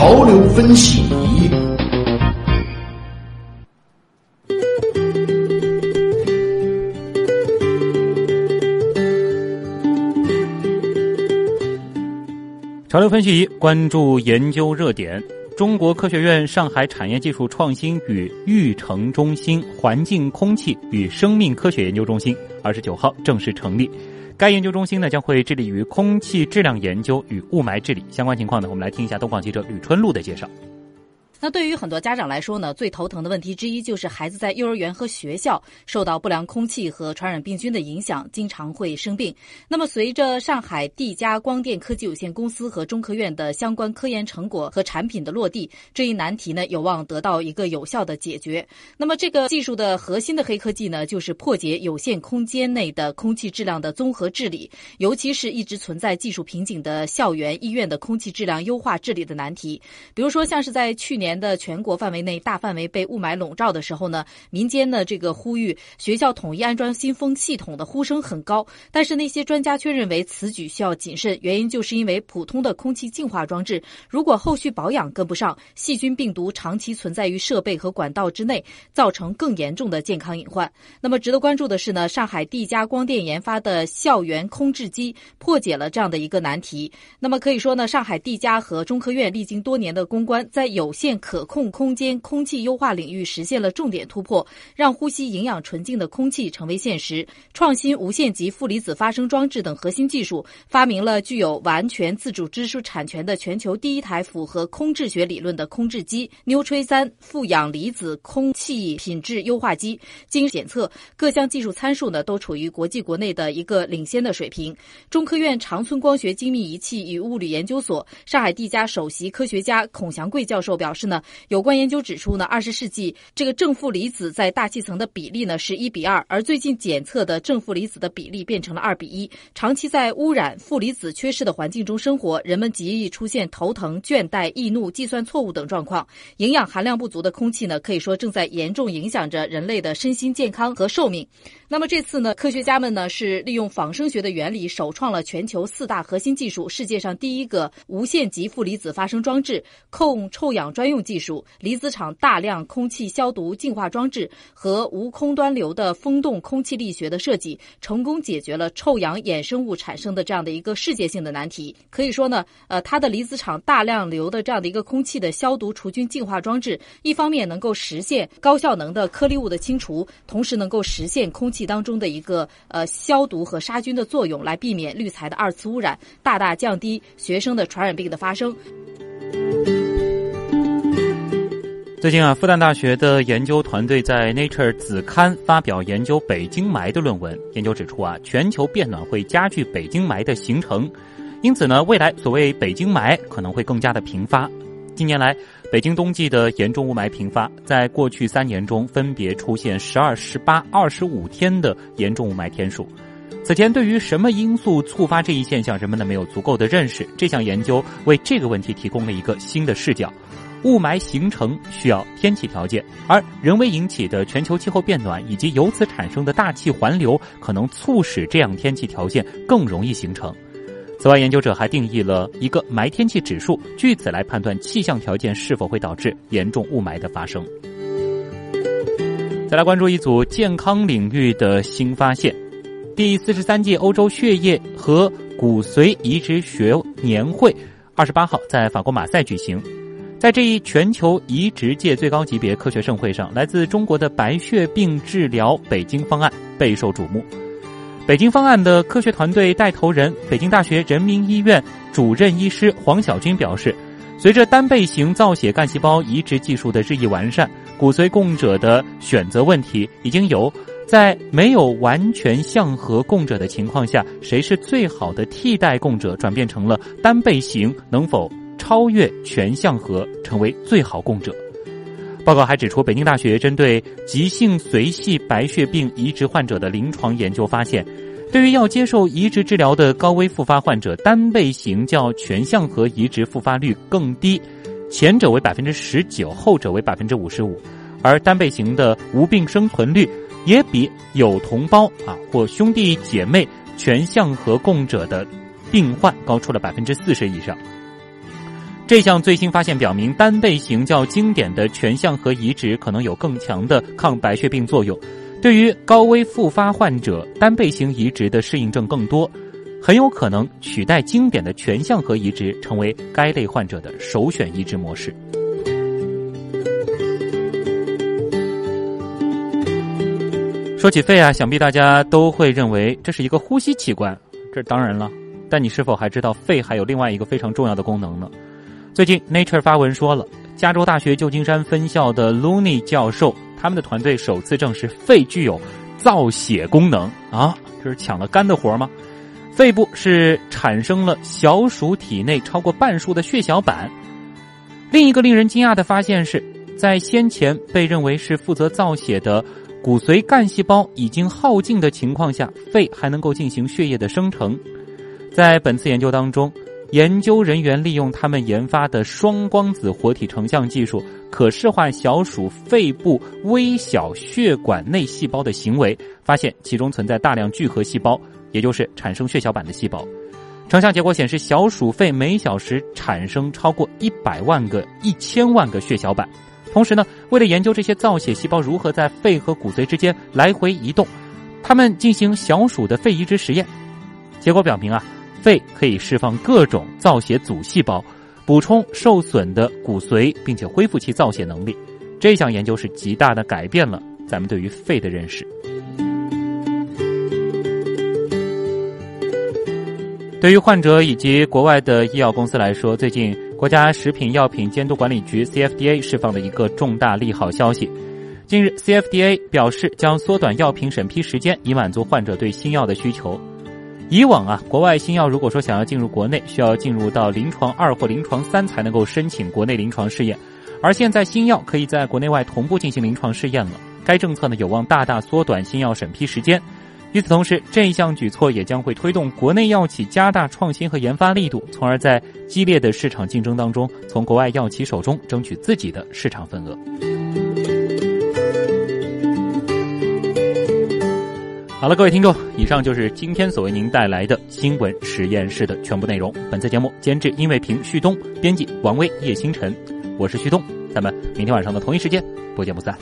潮流分析仪。潮流分析仪关注研究热点。中国科学院上海产业技术创新与育成中心环境、空气与生命科学研究中心二十九号正式成立。该研究中心呢将会致力于空气质量研究与雾霾治理相关情况呢，我们来听一下东广记者吕春露的介绍。那对于很多家长来说呢，最头疼的问题之一就是孩子在幼儿园和学校受到不良空气和传染病菌的影响，经常会生病。那么，随着上海地嘉光电科技有限公司和中科院的相关科研成果和产品的落地，这一难题呢有望得到一个有效的解决。那么，这个技术的核心的黑科技呢，就是破解有限空间内的空气质量的综合治理，尤其是一直存在技术瓶颈的校园、医院的空气质量优化治理的难题。比如说，像是在去年。年的全国范围内大范围被雾霾笼罩的时候呢，民间的这个呼吁学校统一安装新风系统的呼声很高，但是那些专家却认为此举需要谨慎，原因就是因为普通的空气净化装置如果后续保养跟不上，细菌病毒长期存在于设备和管道之内，造成更严重的健康隐患。那么值得关注的是呢，上海地嘉光电研发的校园空制机破解了这样的一个难题。那么可以说呢，上海地嘉和中科院历经多年的攻关，在有限可控空间空气优化领域实现了重点突破，让呼吸营养纯净的空气成为现实。创新无限极负离子发生装置等核心技术，发明了具有完全自主知识产权的全球第一台符合空质学理论的空置机——纽吹三负氧离子空气品质优化机。经检测，各项技术参数呢都处于国际国内的一个领先的水平。中科院长春光学精密仪器与物理研究所、上海地家首席科学家孔祥贵教授表示。呢，有关研究指出呢，二十世纪这个正负离子在大气层的比例呢是一比二，而最近检测的正负离子的比例变成了二比一。长期在污染、负离子缺失的环境中生活，人们极易出现头疼、倦怠、易怒、计算错误等状况。营养含量不足的空气呢，可以说正在严重影响着人类的身心健康和寿命。那么这次呢，科学家们呢是利用仿生学的原理，首创了全球四大核心技术，世界上第一个无限极负离子发生装置、控臭氧专用。技术、离子场大量空气消毒净化装置和无空端流的风洞空气力学的设计，成功解决了臭氧衍生物产生的这样的一个世界性的难题。可以说呢，呃，它的离子场大量流的这样的一个空气的消毒除菌净化装置，一方面能够实现高效能的颗粒物的清除，同时能够实现空气当中的一个呃消毒和杀菌的作用，来避免滤材的二次污染，大大降低学生的传染病的发生。最近啊，复旦大学的研究团队在《Nature》子刊发表研究北京霾的论文。研究指出啊，全球变暖会加剧北京霾的形成，因此呢，未来所谓北京霾可能会更加的频发。近年来，北京冬季的严重雾霾频发，在过去三年中分别出现十二、十八、二十五天的严重雾霾天数。此前，对于什么因素触发这一现象，人们呢没有足够的认识。这项研究为这个问题提供了一个新的视角。雾霾形成需要天气条件，而人为引起的全球气候变暖以及由此产生的大气环流，可能促使这样天气条件更容易形成。此外，研究者还定义了一个霾天气指数，据此来判断气象条件是否会导致严重雾霾的发生。再来关注一组健康领域的新发现：第四十三届欧洲血液和骨髓移植学年会，二十八号在法国马赛举行。在这一全球移植界最高级别科学盛会上，来自中国的白血病治疗北京方案备受瞩目。北京方案的科学团队带头人、北京大学人民医院主任医师黄晓军表示，随着单倍型造血干细胞移植技术的日益完善，骨髓供者的选择问题已经由在没有完全相合供者的情况下，谁是最好的替代供者，转变成了单倍型能否。超越全相合，成为最好供者。报告还指出，北京大学针对急性髓系白血病移植患者的临床研究发现，对于要接受移植治疗的高危复发患者，单倍型较全相合移植复发率更低，前者为百分之十九，后者为百分之五十五，而单倍型的无病生存率也比有同胞啊或兄弟姐妹全相合供者的病患高出了百分之四十以上。这项最新发现表明，单倍型较经典的全相核移植可能有更强的抗白血病作用。对于高危复发患者，单倍型移植的适应症更多，很有可能取代经典的全相核移植，成为该类患者的首选移植模式。说起肺啊，想必大家都会认为这是一个呼吸器官，这当然了。但你是否还知道肺还有另外一个非常重要的功能呢？最近 Nature 发文说了，加州大学旧金山分校的 Looney 教授。他们的团队首次证实肺具有造血功能啊！这是抢了肝的活吗？肺部是产生了小鼠体内超过半数的血小板。另一个令人惊讶的发现是，在先前被认为是负责造血的骨髓干细胞已经耗尽的情况下，肺还能够进行血液的生成。在本次研究当中。研究人员利用他们研发的双光子活体成像技术，可视化小鼠肺部微小血管内细胞的行为，发现其中存在大量聚合细胞，也就是产生血小板的细胞。成像结果显示，小鼠肺每小时产生超过一百万个、一千万个血小板。同时呢，为了研究这些造血细胞如何在肺和骨髓之间来回移动，他们进行小鼠的肺移植实验，结果表明啊。肺可以释放各种造血组细胞，补充受损的骨髓，并且恢复其造血能力。这项研究是极大的改变了咱们对于肺的认识。对于患者以及国外的医药公司来说，最近国家食品药品监督管理局 （CFDA） 释放了一个重大利好消息。近日，CFDA 表示将缩短药品审批时间，以满足患者对新药的需求。以往啊，国外新药如果说想要进入国内，需要进入到临床二或临床三才能够申请国内临床试验，而现在新药可以在国内外同步进行临床试验了。该政策呢有望大大缩短新药审批时间。与此同时，这一项举措也将会推动国内药企加大创新和研发力度，从而在激烈的市场竞争当中，从国外药企手中争取自己的市场份额。好了，各位听众，以上就是今天所为您带来的新闻实验室的全部内容。本次节目监制殷卫平、旭东，编辑王威、叶星辰，我是旭东，咱们明天晚上的同一时间不见不散。